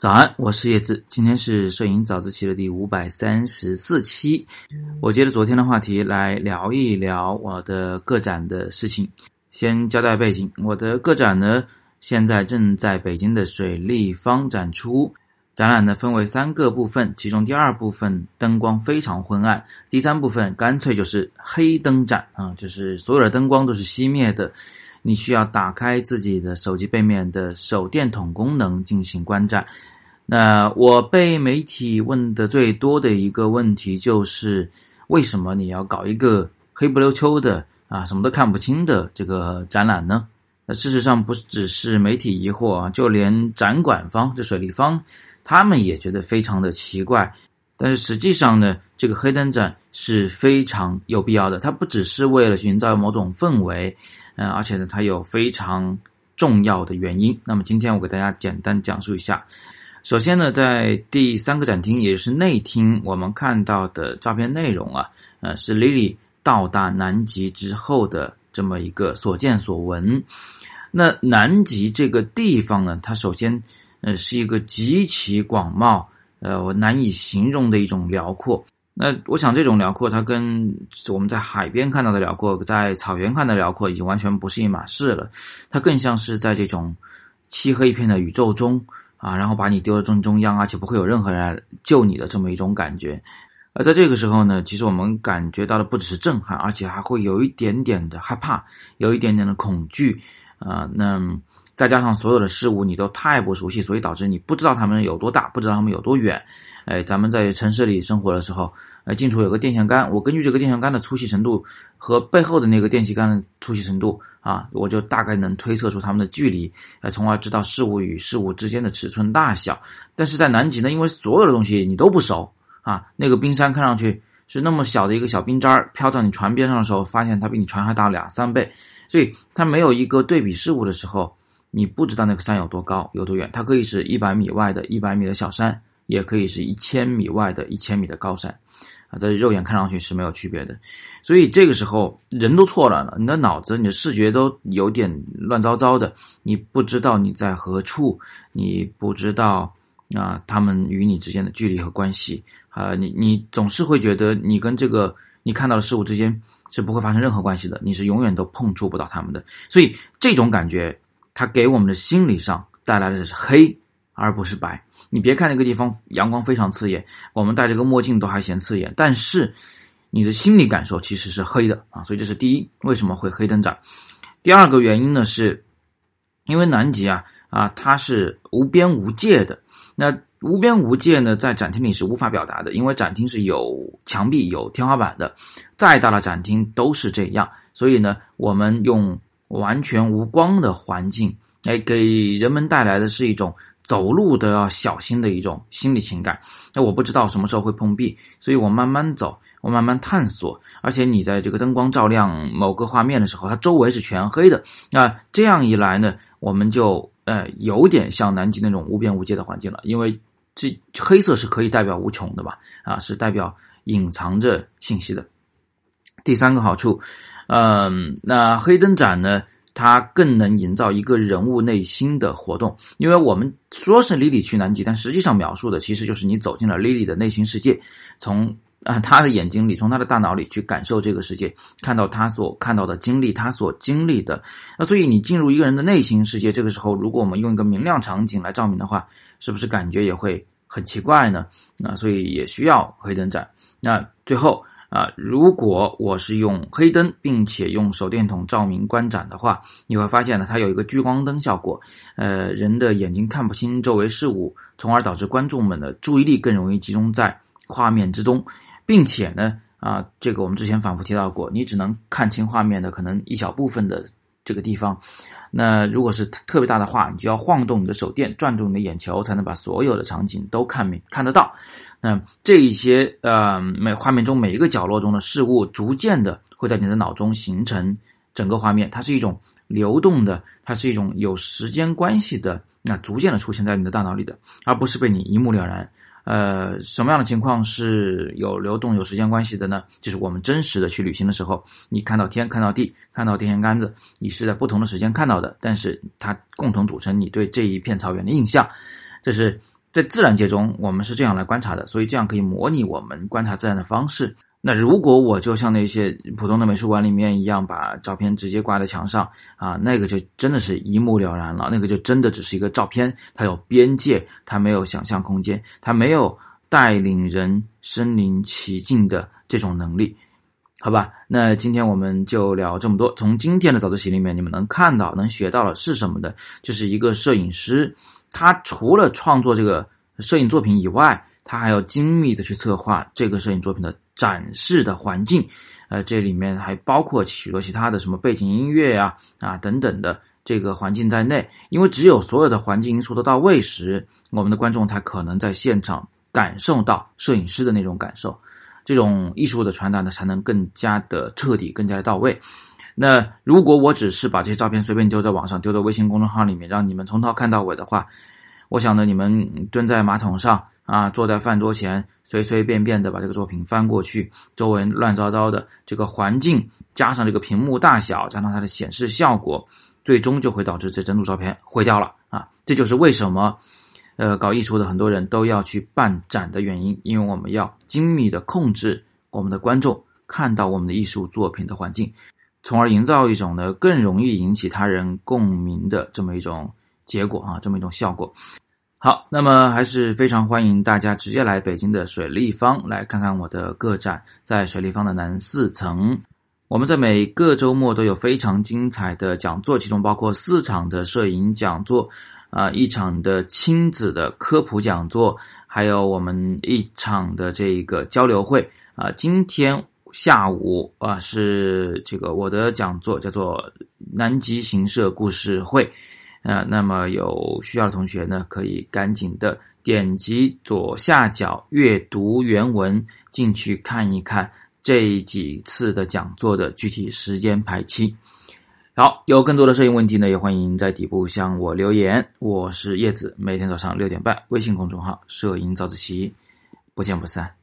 早安，我是叶子，今天是摄影早自习的第五百三十四期。我接着昨天的话题来聊一聊我的个展的事情。先交代背景，我的个展呢现在正在北京的水立方展出。展览呢分为三个部分，其中第二部分灯光非常昏暗，第三部分干脆就是黑灯展啊，就是所有的灯光都是熄灭的。你需要打开自己的手机背面的手电筒功能进行观展。那我被媒体问的最多的一个问题就是：为什么你要搞一个黑不溜秋的啊，什么都看不清的这个展览呢？那事实上不只是媒体疑惑啊，就连展馆方这水立方，他们也觉得非常的奇怪。但是实际上呢，这个黑灯展是非常有必要的，它不只是为了营造某种氛围。嗯，而且呢，它有非常重要的原因。那么今天我给大家简单讲述一下。首先呢，在第三个展厅，也就是内厅，我们看到的照片内容啊，呃，是 Lily 到达南极之后的这么一个所见所闻。那南极这个地方呢，它首先呃是一个极其广袤，呃，我难以形容的一种辽阔。那我想，这种辽阔，它跟我们在海边看到的辽阔，在草原看的辽阔，已经完全不是一码事了。它更像是在这种漆黑一片的宇宙中啊，然后把你丢到正中央，而且不会有任何人来救你的这么一种感觉。而在这个时候呢，其实我们感觉到的不只是震撼，而且还会有一点点的害怕，有一点点的恐惧啊。那再加上所有的事物你都太不熟悉，所以导致你不知道它们有多大，不知道它们有多远。哎，咱们在城市里生活的时候，呃，近处有个电线杆，我根据这个电线杆的粗细程度和背后的那个电线杆的粗细程度啊，我就大概能推测出它们的距离，呃，从而知道事物与事物之间的尺寸大小。但是在南极呢，因为所有的东西你都不熟啊，那个冰山看上去是那么小的一个小冰渣儿，飘到你船边上的时候，发现它比你船还大两三倍，所以它没有一个对比事物的时候，你不知道那个山有多高有多远，它可以是一百米外的一百米的小山。也可以是一千米外的一千米的高山，啊，在肉眼看上去是没有区别的，所以这个时候人都错乱了，你的脑子、你的视觉都有点乱糟糟的，你不知道你在何处，你不知道啊，他们与你之间的距离和关系，啊，你你总是会觉得你跟这个你看到的事物之间是不会发生任何关系的，你是永远都碰触不到他们的，所以这种感觉，它给我们的心理上带来的是黑。而不是白。你别看那个地方阳光非常刺眼，我们戴着个墨镜都还嫌刺眼，但是你的心理感受其实是黑的啊。所以这是第一，为什么会黑灯展？第二个原因呢，是因为南极啊啊它是无边无界的。那无边无界呢，在展厅里是无法表达的，因为展厅是有墙壁有天花板的，再大的展厅都是这样。所以呢，我们用完全无光的环境，哎，给人们带来的是一种。走路都要小心的一种心理情感。那我不知道什么时候会碰壁，所以我慢慢走，我慢慢探索。而且你在这个灯光照亮某个画面的时候，它周围是全黑的。那这样一来呢，我们就呃有点像南极那种无边无界的环境了。因为这黑色是可以代表无穷的嘛，啊，是代表隐藏着信息的。第三个好处，嗯，那黑灯展呢？它更能营造一个人物内心的活动，因为我们说是莉莉去南极，但实际上描述的其实就是你走进了莉莉的内心世界，从啊她的眼睛里，从她的大脑里去感受这个世界，看到她所看到的经历，她所经历的。那所以你进入一个人的内心世界，这个时候如果我们用一个明亮场景来照明的话，是不是感觉也会很奇怪呢？那所以也需要黑灯展。那最后。啊，如果我是用黑灯，并且用手电筒照明观展的话，你会发现呢，它有一个聚光灯效果，呃，人的眼睛看不清周围事物，从而导致观众们的注意力更容易集中在画面之中，并且呢，啊，这个我们之前反复提到过，你只能看清画面的可能一小部分的这个地方，那如果是特别大的话，你就要晃动你的手电，转动你的眼球，才能把所有的场景都看明看得到。那这一些呃，每画面中每一个角落中的事物，逐渐的会在你的脑中形成整个画面。它是一种流动的，它是一种有时间关系的，那逐渐的出现在你的大脑里的，而不是被你一目了然。呃，什么样的情况是有流动、有时间关系的呢？就是我们真实的去旅行的时候，你看到天、看到地、看到电线杆子，你是在不同的时间看到的，但是它共同组成你对这一片草原的印象。这是。在自然界中，我们是这样来观察的，所以这样可以模拟我们观察自然的方式。那如果我就像那些普通的美术馆里面一样，把照片直接挂在墙上啊，那个就真的是一目了然了。那个就真的只是一个照片，它有边界，它没有想象空间，它没有带领人身临其境的这种能力，好吧？那今天我们就聊这么多。从今天的早自习里面，你们能看到、能学到的是什么的？就是一个摄影师，他除了创作这个摄影作品以外，他还要精密的去策划这个摄影作品的。展示的环境，呃，这里面还包括许多其他的什么背景音乐呀、啊等等的这个环境在内。因为只有所有的环境因素都到位时，我们的观众才可能在现场感受到摄影师的那种感受，这种艺术的传达呢，才能更加的彻底、更加的到位。那如果我只是把这些照片随便丢在网上、丢在微信公众号里面，让你们从头看到尾的话，我想呢，你们蹲在马桶上。啊，坐在饭桌前，随随便便的把这个作品翻过去，周围乱糟糟的这个环境，加上这个屏幕大小，加上它的显示效果，最终就会导致这整组照片毁掉了啊！这就是为什么，呃，搞艺术的很多人都要去办展的原因，因为我们要精密的控制我们的观众看到我们的艺术作品的环境，从而营造一种呢更容易引起他人共鸣的这么一种结果啊，这么一种效果。好，那么还是非常欢迎大家直接来北京的水立方来看看我的个展，在水立方的南四层。我们在每个周末都有非常精彩的讲座，其中包括四场的摄影讲座，啊，一场的亲子的科普讲座，还有我们一场的这个交流会。啊，今天下午啊是这个我的讲座，叫做南极行摄故事会。啊，那么有需要的同学呢，可以赶紧的点击左下角阅读原文进去看一看这几次的讲座的具体时间排期。好，有更多的摄影问题呢，也欢迎在底部向我留言。我是叶子，每天早上六点半，微信公众号“摄影早自习”，不见不散。